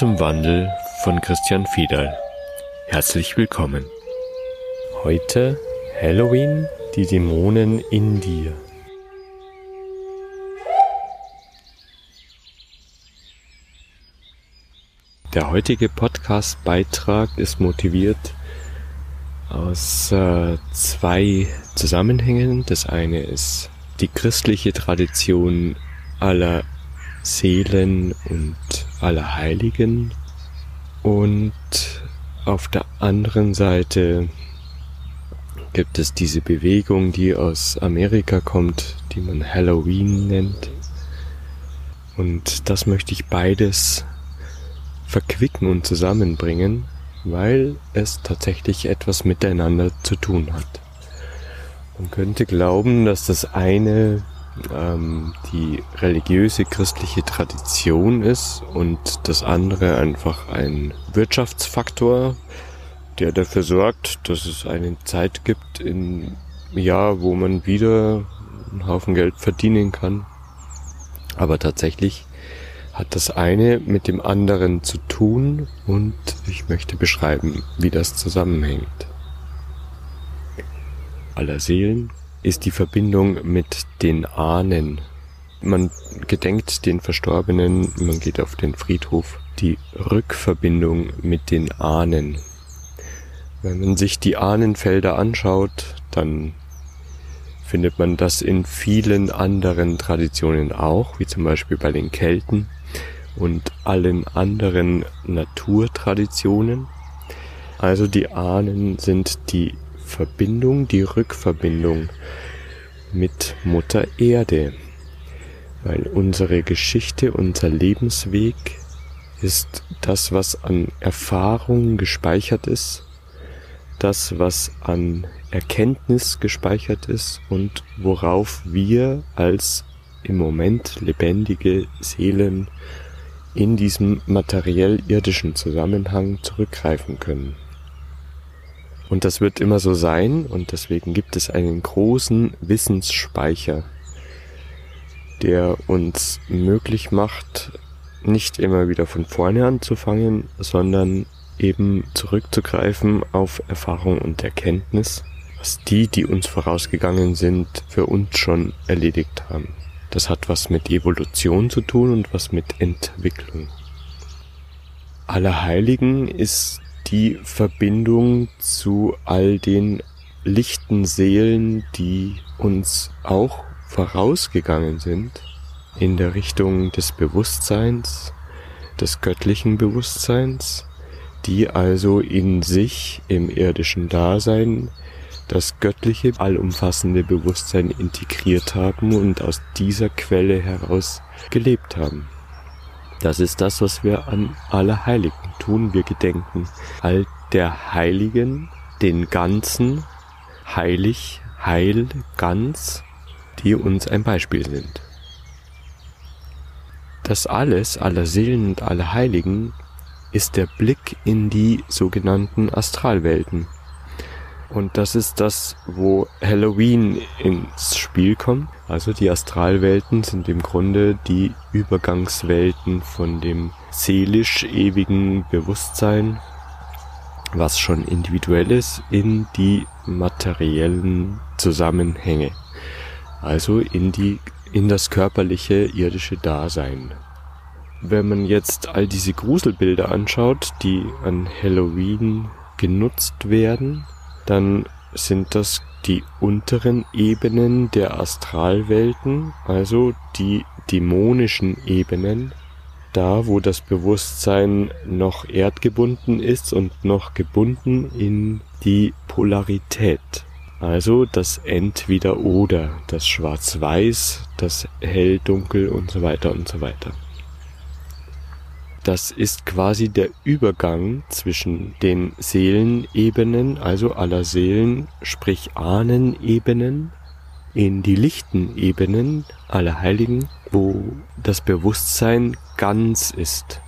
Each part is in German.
Zum Wandel von Christian Fiedal. Herzlich willkommen. Heute Halloween, die Dämonen in dir. Der heutige Podcast-Beitrag ist motiviert aus äh, zwei Zusammenhängen. Das eine ist die christliche Tradition aller Seelen und aller Heiligen und auf der anderen Seite gibt es diese Bewegung, die aus Amerika kommt, die man Halloween nennt. Und das möchte ich beides verquicken und zusammenbringen, weil es tatsächlich etwas miteinander zu tun hat. Man könnte glauben, dass das eine ähm, die religiöse christliche Tradition ist und das andere einfach ein Wirtschaftsfaktor, der dafür sorgt, dass es eine Zeit gibt im Jahr, wo man wieder einen Haufen Geld verdienen kann. Aber tatsächlich hat das eine mit dem anderen zu tun und ich möchte beschreiben, wie das zusammenhängt. Aller Seelen ist die Verbindung mit den Ahnen. Man gedenkt den Verstorbenen, man geht auf den Friedhof. Die Rückverbindung mit den Ahnen. Wenn man sich die Ahnenfelder anschaut, dann findet man das in vielen anderen Traditionen auch, wie zum Beispiel bei den Kelten und allen anderen Naturtraditionen. Also die Ahnen sind die Verbindung, die Rückverbindung mit Mutter Erde, weil unsere Geschichte, unser Lebensweg ist das, was an Erfahrung gespeichert ist, das, was an Erkenntnis gespeichert ist und worauf wir als im Moment lebendige Seelen in diesem materiell-irdischen Zusammenhang zurückgreifen können. Und das wird immer so sein und deswegen gibt es einen großen Wissensspeicher, der uns möglich macht, nicht immer wieder von vorne anzufangen, sondern eben zurückzugreifen auf Erfahrung und Erkenntnis, was die, die uns vorausgegangen sind, für uns schon erledigt haben. Das hat was mit Evolution zu tun und was mit Entwicklung. Allerheiligen ist die Verbindung zu all den lichten Seelen, die uns auch vorausgegangen sind in der Richtung des Bewusstseins, des göttlichen Bewusstseins, die also in sich im irdischen Dasein das göttliche, allumfassende Bewusstsein integriert haben und aus dieser Quelle heraus gelebt haben. Das ist das, was wir an Allerheiligen tun. Wir gedenken all der Heiligen, den Ganzen, heilig, heil, ganz, die uns ein Beispiel sind. Das alles, aller Seelen und aller Heiligen, ist der Blick in die sogenannten Astralwelten, und das ist das, wo Halloween ins Spiel kommt. Also die Astralwelten sind im Grunde die Übergangswelten von dem seelisch ewigen Bewusstsein, was schon individuell ist, in die materiellen Zusammenhänge. Also in die, in das körperliche irdische Dasein. Wenn man jetzt all diese Gruselbilder anschaut, die an Halloween genutzt werden, dann sind das die unteren Ebenen der Astralwelten, also die dämonischen Ebenen, da wo das Bewusstsein noch erdgebunden ist und noch gebunden in die Polarität. Also das Entweder-Oder, das Schwarz-Weiß, das Hell-Dunkel und so weiter und so weiter. Das ist quasi der Übergang zwischen den Seelenebenen, also aller Seelen, sprich Ahnenebenen, in die lichten Ebenen aller Heiligen, wo das Bewusstsein ganz ist.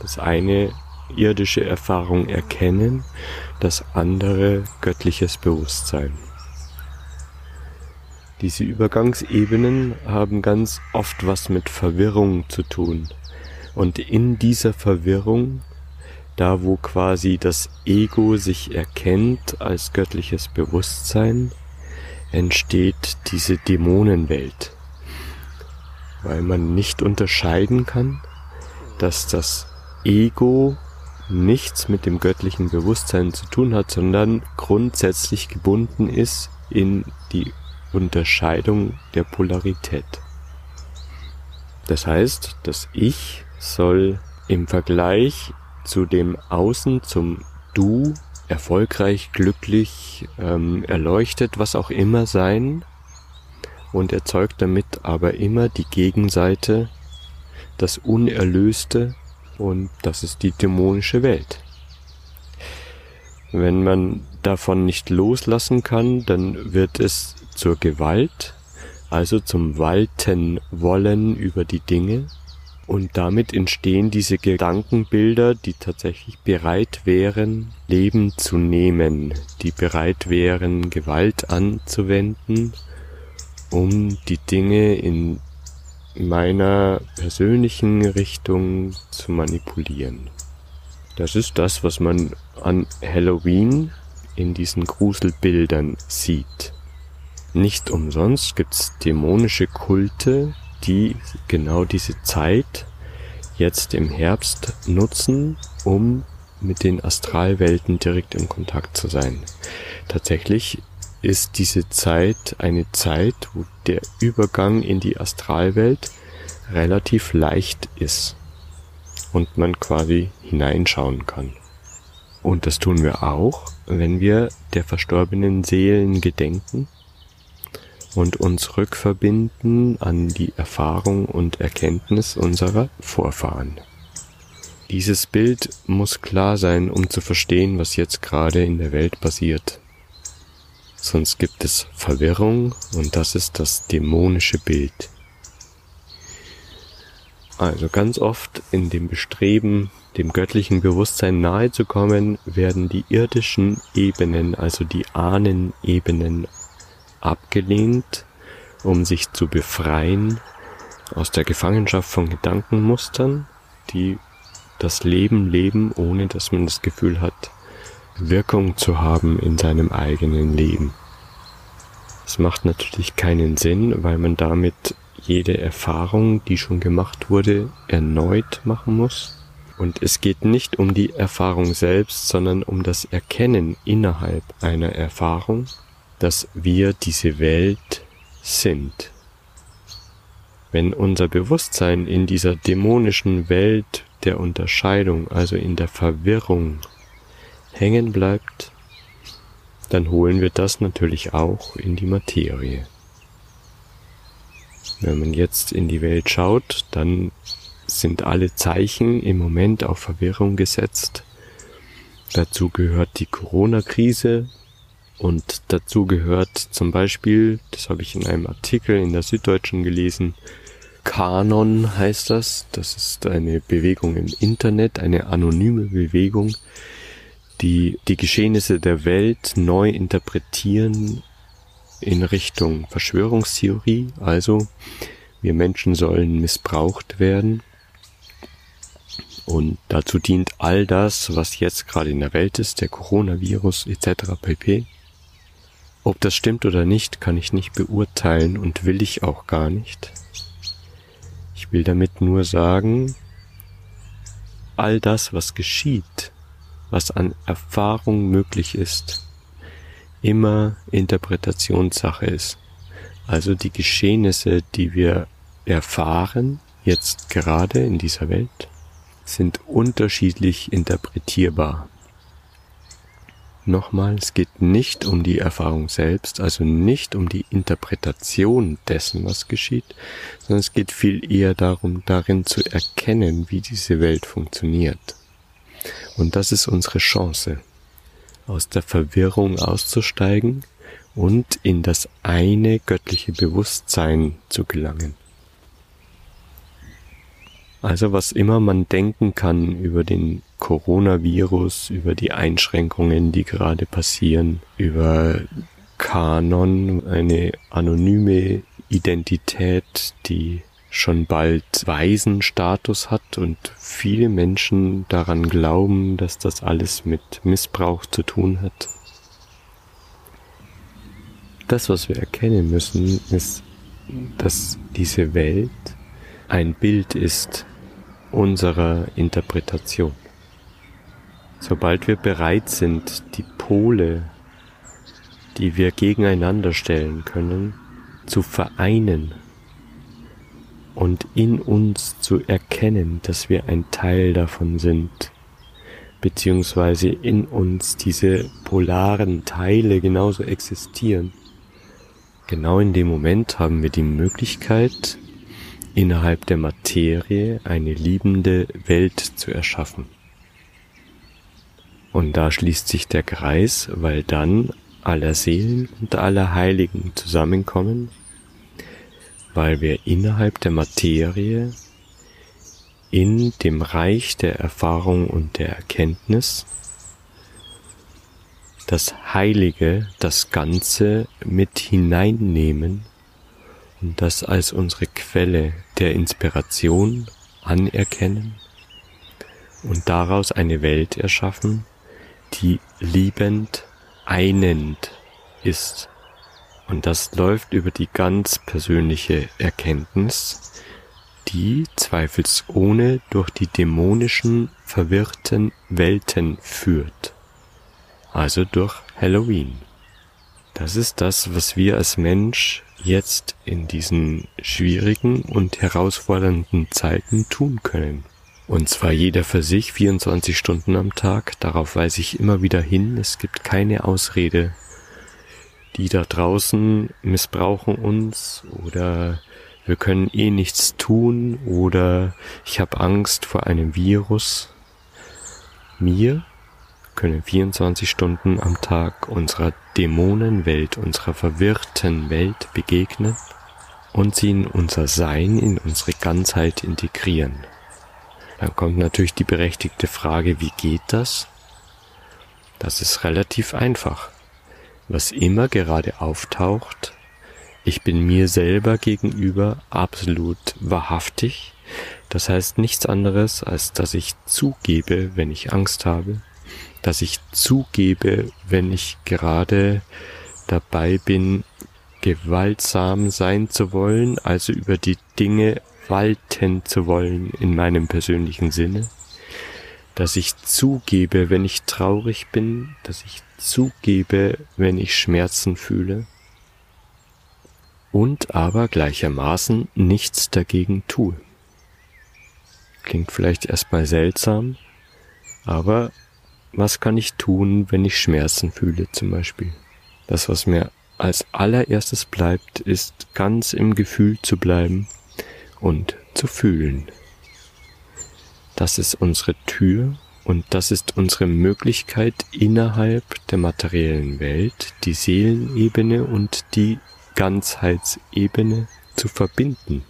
Das eine irdische Erfahrung erkennen, das andere göttliches Bewusstsein. Diese Übergangsebenen haben ganz oft was mit Verwirrung zu tun Und in dieser Verwirrung, da wo quasi das Ego sich erkennt als göttliches Bewusstsein, entsteht diese Dämonenwelt, weil man nicht unterscheiden kann, dass das Ego nichts mit dem göttlichen Bewusstsein zu tun hat, sondern grundsätzlich gebunden ist in die Unterscheidung der Polarität. Das heißt, das Ich soll im Vergleich zu dem Außen, zum Du, erfolgreich, glücklich, ähm, erleuchtet, was auch immer sein und erzeugt damit aber immer die Gegenseite, das Unerlöste und das ist die dämonische Welt. Wenn man davon nicht loslassen kann, dann wird es zur Gewalt, also zum Walten wollen über die Dinge und damit entstehen diese Gedankenbilder, die tatsächlich bereit wären, Leben zu nehmen, die bereit wären, Gewalt anzuwenden, um die Dinge in meiner persönlichen Richtung zu manipulieren. Das ist das, was man an Halloween in diesen Gruselbildern sieht. Nicht umsonst gibt's dämonische Kulte, die genau diese Zeit jetzt im Herbst nutzen, um mit den Astralwelten direkt in Kontakt zu sein. Tatsächlich ist diese Zeit eine Zeit, wo der Übergang in die Astralwelt relativ leicht ist und man quasi hineinschauen kann. Und das tun wir auch, wenn wir der verstorbenen Seelen gedenken und uns rückverbinden an die Erfahrung und Erkenntnis unserer Vorfahren. Dieses Bild muss klar sein, um zu verstehen, was jetzt gerade in der Welt passiert. Sonst gibt es Verwirrung und das ist das dämonische Bild. Also ganz oft in dem Bestreben, dem göttlichen Bewusstsein nahe zu kommen, werden die irdischen Ebenen, also die Ahnenebenen abgelehnt, um sich zu befreien aus der Gefangenschaft von Gedankenmustern, die das Leben leben, ohne dass man das Gefühl hat, Wirkung zu haben in seinem eigenen Leben. Es macht natürlich keinen Sinn, weil man damit jede Erfahrung, die schon gemacht wurde, erneut machen muss. Und es geht nicht um die Erfahrung selbst, sondern um das Erkennen innerhalb einer Erfahrung dass wir diese Welt sind. Wenn unser Bewusstsein in dieser dämonischen Welt der Unterscheidung, also in der Verwirrung, hängen bleibt, dann holen wir das natürlich auch in die Materie. Wenn man jetzt in die Welt schaut, dann sind alle Zeichen im Moment auf Verwirrung gesetzt. Dazu gehört die Corona-Krise, und dazu gehört zum Beispiel, das habe ich in einem Artikel in der Süddeutschen gelesen, Kanon heißt das. Das ist eine Bewegung im Internet, eine anonyme Bewegung, die die Geschehnisse der Welt neu interpretieren in Richtung Verschwörungstheorie. Also wir Menschen sollen missbraucht werden. Und dazu dient all das, was jetzt gerade in der Welt ist, der Coronavirus etc. pp. Ob das stimmt oder nicht, kann ich nicht beurteilen und will ich auch gar nicht. Ich will damit nur sagen, all das, was geschieht, was an Erfahrung möglich ist, immer Interpretationssache ist. Also die Geschehnisse, die wir erfahren, jetzt gerade in dieser Welt, sind unterschiedlich interpretierbar. Nochmal, es geht nicht um die Erfahrung selbst, also nicht um die Interpretation dessen, was geschieht, sondern es geht viel eher darum, darin zu erkennen, wie diese Welt funktioniert. Und das ist unsere Chance, aus der Verwirrung auszusteigen und in das eine göttliche Bewusstsein zu gelangen. Also was immer man denken kann über den Coronavirus, über die Einschränkungen, die gerade passieren, über Kanon, eine anonyme Identität, die schon bald Waisenstatus hat und viele Menschen daran glauben, dass das alles mit Missbrauch zu tun hat. Das, was wir erkennen müssen, ist, dass diese Welt ein Bild ist unserer Interpretation. Sobald wir bereit sind, die Pole, die wir gegeneinander stellen können, zu vereinen und in uns zu erkennen, dass wir ein Teil davon sind, beziehungsweise in uns diese polaren Teile genauso existieren. Genau in dem Moment haben wir die Möglichkeit, innerhalb der Materie eine liebende Welt zu erschaffen. Und da schließt sich der Kreis, weil dann aller Seelen und aller Heiligen zusammenkommen weil wir innerhalb der Materie in dem Reich der Erfahrung und der Erkenntnis das Heilige, das Ganze mit hineinnehmen das als unsere Quelle der Inspiration anerkennen und daraus eine Welt erschaffen, die liebend einend ist und das läuft über die ganz persönliche Erkenntnis, die zweifelsohne durch die dämonischen, verwirrten Welten führt. Also durch Halloween. Das ist das, was wir als Mensch jetzt in diesen schwierigen und herausfordernden Zeiten tun können. Und zwar jeder für sich 24 Stunden am Tag. Darauf weise ich immer wieder hin. Es gibt keine Ausrede die da draußen missbrauchen uns oder wir können eh nichts tun oder ich habe Angst vor einem Virus. Wir können 24 Stunden am Tag unserer Dämonenwelt, unserer verwirrten Welt begegnen und sie in unser Sein, in unsere Ganzheit integrieren. Dann kommt natürlich die berechtigte Frage, wie geht das? Das ist relativ einfach was immer gerade auftaucht, ich bin mir selber gegenüber absolut wahrhaftig. Das heißt nichts anderes, als dass ich zugebe, wenn ich Angst habe, dass ich zugebe, wenn ich gerade dabei bin, gewaltsam sein zu wollen, also über die Dinge walten zu wollen in meinem persönlichen Sinne, dass ich zugebe, wenn ich traurig bin, dass ich zugebe, wenn ich Schmerzen fühle und aber gleichermaßen nichts dagegen tue. Klingt vielleicht erstmal seltsam, aber was kann ich tun, wenn ich Schmerzen fühle zum Beispiel? Das, was mir als allererstes bleibt, ist ganz im Gefühl zu bleiben und zu fühlen. Das ist unsere Tür und das ist unsere Möglichkeit innerhalb der materiellen Welt, die Seelenebene und die Ganzheitsebene zu verbinden.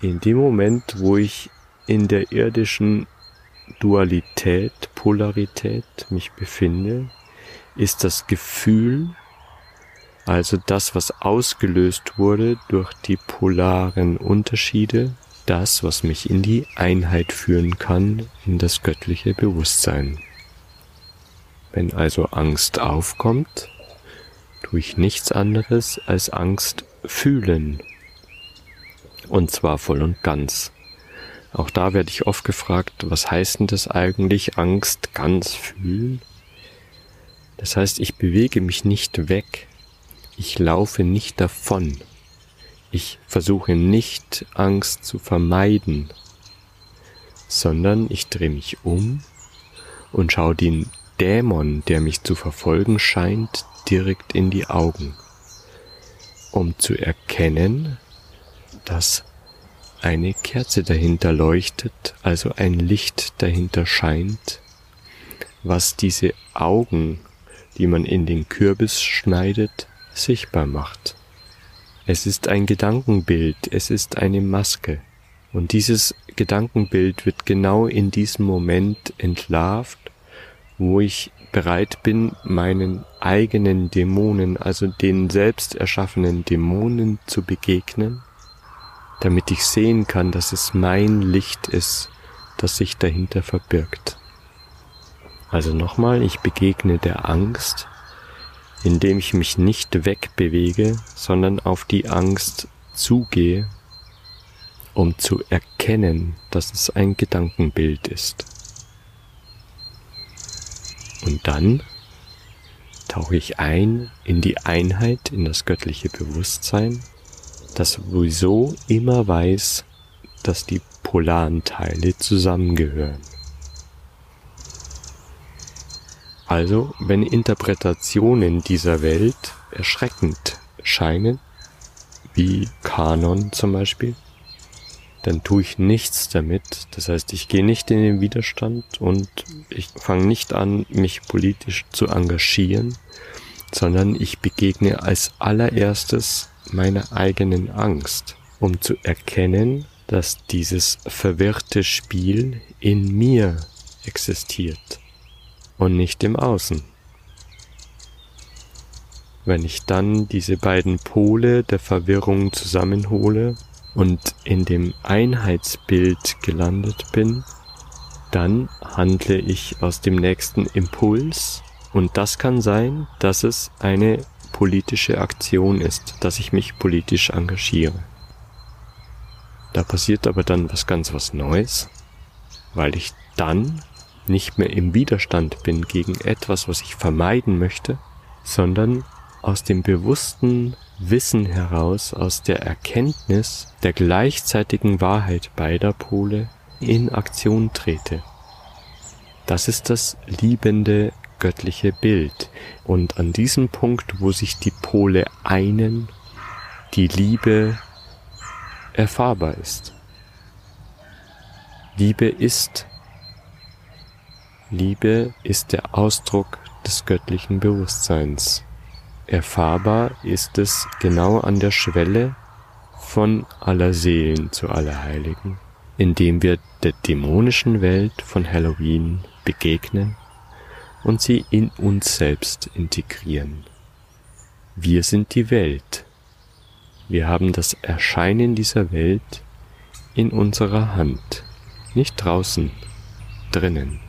In dem Moment, wo ich in der irdischen Dualität, Polarität mich befinde, ist das Gefühl, also das, was ausgelöst wurde durch die polaren Unterschiede, das, was mich in die Einheit führen kann, in das göttliche Bewusstsein. Wenn also Angst aufkommt, tue ich nichts anderes als Angst fühlen. Und zwar voll und ganz. Auch da werde ich oft gefragt, was heißt denn das eigentlich, Angst ganz fühlen? Das heißt, ich bewege mich nicht weg, ich laufe nicht davon, ich versuche nicht Angst zu vermeiden, sondern ich drehe mich um und schaue den Dämon, der mich zu verfolgen scheint, direkt in die Augen, um zu erkennen, dass eine Kerze dahinter leuchtet, also ein Licht dahinter scheint, was diese Augen, die man in den Kürbis schneidet, sichtbar macht. Es ist ein Gedankenbild, es ist eine Maske. Und dieses Gedankenbild wird genau in diesem Moment entlarvt, wo ich bereit bin, meinen eigenen Dämonen, also den selbst erschaffenen Dämonen zu begegnen damit ich sehen kann, dass es mein Licht ist, das sich dahinter verbirgt. Also nochmal, ich begegne der Angst, indem ich mich nicht wegbewege, sondern auf die Angst zugehe, um zu erkennen, dass es ein Gedankenbild ist. Und dann tauche ich ein in die Einheit, in das göttliche Bewusstsein, das sowieso immer weiß, dass die polaren Teile zusammengehören. Also, wenn Interpretationen dieser Welt erschreckend scheinen, wie Kanon zum Beispiel, dann tue ich nichts damit. Das heißt, ich gehe nicht in den Widerstand und ich fange nicht an, mich politisch zu engagieren, sondern ich begegne als allererstes meiner eigenen Angst, um zu erkennen, dass dieses verwirrte Spiel in mir existiert und nicht im Außen. Wenn ich dann diese beiden Pole der Verwirrung zusammenhole und in dem Einheitsbild gelandet bin, dann handle ich aus dem nächsten Impuls und das kann sein, dass es eine politische Aktion ist, dass ich mich politisch engagiere. Da passiert aber dann was ganz was Neues, weil ich dann nicht mehr im Widerstand bin gegen etwas, was ich vermeiden möchte, sondern aus dem bewussten Wissen heraus, aus der Erkenntnis der gleichzeitigen Wahrheit beider Pole in Aktion trete. Das ist das liebende göttliche Bild. Und an diesem Punkt, wo sich die Pole einen, die Liebe erfahrbar ist. Liebe ist Liebe ist der Ausdruck des göttlichen Bewusstseins. Erfahrbar ist es genau an der Schwelle von aller Seelen zu aller Heiligen, indem wir der dämonischen Welt von Halloween begegnen und sie in uns selbst integrieren. Wir sind die Welt. Wir haben das Erscheinen dieser Welt in unserer Hand, nicht draußen, drinnen.